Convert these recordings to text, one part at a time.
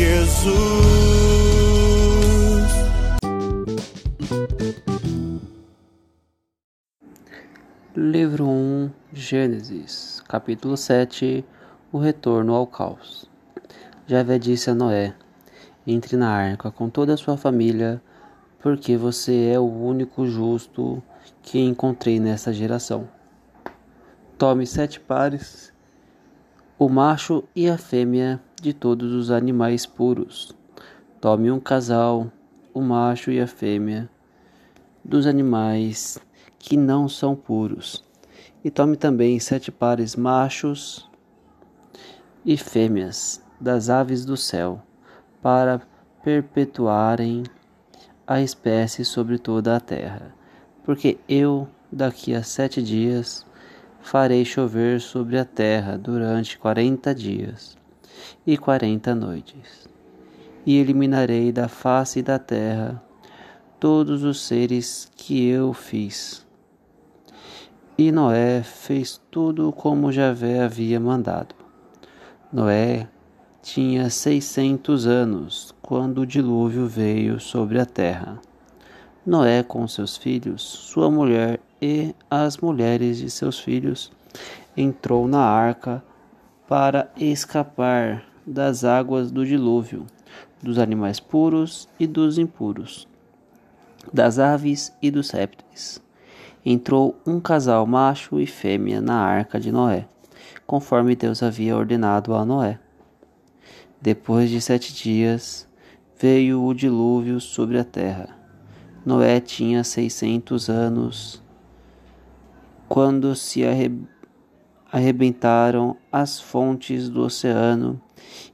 Jesus. Livro 1, Gênesis, capítulo 7 O retorno ao caos. Javé disse a Noé: Entre na arca com toda a sua família, porque você é o único justo que encontrei nessa geração. Tome sete pares, o macho e a fêmea de todos os animais puros. Tome um casal, o macho e a fêmea dos animais que não são puros. E tome também sete pares machos e fêmeas das aves do céu, para perpetuarem a espécie sobre toda a terra. Porque eu, daqui a sete dias, farei chover sobre a terra durante quarenta dias e quarenta noites, e eliminarei da face da terra todos os seres que eu fiz. E Noé fez tudo como Javé havia mandado. Noé tinha seiscentos anos quando o dilúvio veio sobre a terra. Noé com seus filhos, sua mulher e as mulheres de seus filhos entrou na arca para escapar das águas do dilúvio, dos animais puros e dos impuros das aves e dos répteis. Entrou um casal macho e fêmea na arca de Noé, conforme Deus havia ordenado a Noé. Depois de sete dias, veio o dilúvio sobre a terra. Noé tinha seiscentos anos quando se arre- arrebentaram as fontes do oceano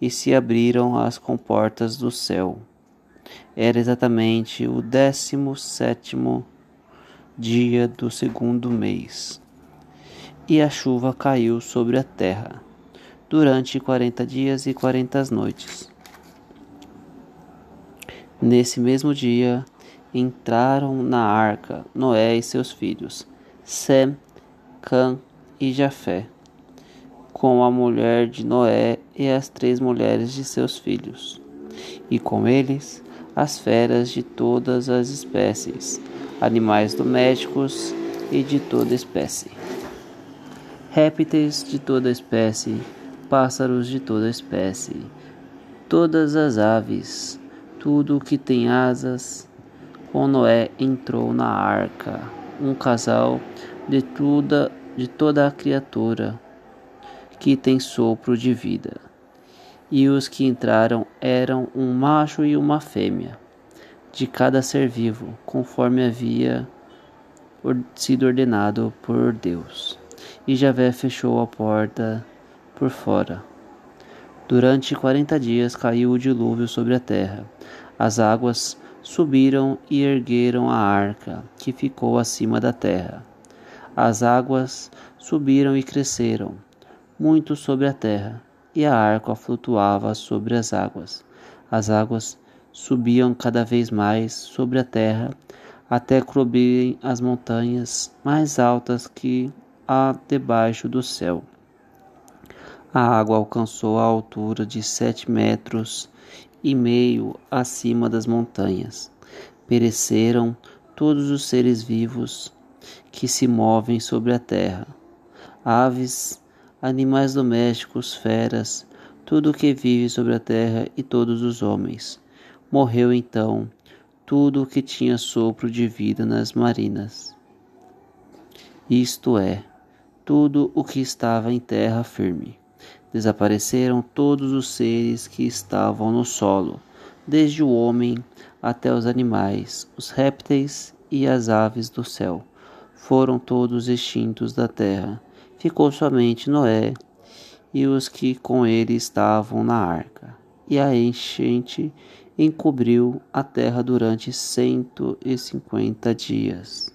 e se abriram as comportas do céu. Era exatamente o décimo sétimo dia do segundo mês. E a chuva caiu sobre a terra durante quarenta dias e quarenta noites. Nesse mesmo dia entraram na arca Noé e seus filhos, Sem, Cã e Jafé, com a mulher de Noé e as três mulheres de seus filhos, e com eles as feras de todas as espécies, animais domésticos e de toda espécie, répteis de toda espécie, pássaros de toda espécie, todas as aves, tudo o que tem asas. Com Noé entrou na arca um casal de toda, de toda a criatura que tem sopro de vida. E os que entraram eram um macho e uma fêmea, de cada ser vivo, conforme havia sido ordenado por Deus. E Javé fechou a porta por fora. Durante quarenta dias caiu o dilúvio sobre a terra. As águas subiram e ergueram a arca, que ficou acima da terra. As águas subiram e cresceram muito sobre a terra, e a arca flutuava sobre as águas. As águas subiam cada vez mais sobre a terra, até cobrirem as montanhas mais altas que há debaixo do céu. A água alcançou a altura de sete metros e meio acima das montanhas. Pereceram todos os seres vivos que se movem sobre a terra, aves, animais domésticos, feras, tudo o que vive sobre a terra e todos os homens. Morreu então tudo o que tinha sopro de vida nas marinas. Isto é, tudo o que estava em terra firme. Desapareceram todos os seres que estavam no solo, desde o homem até os animais, os répteis e as aves do céu. Foram todos extintos da terra. Ficou somente Noé e os que com ele estavam na arca. E a enchente encobriu a terra durante cento e cinquenta dias.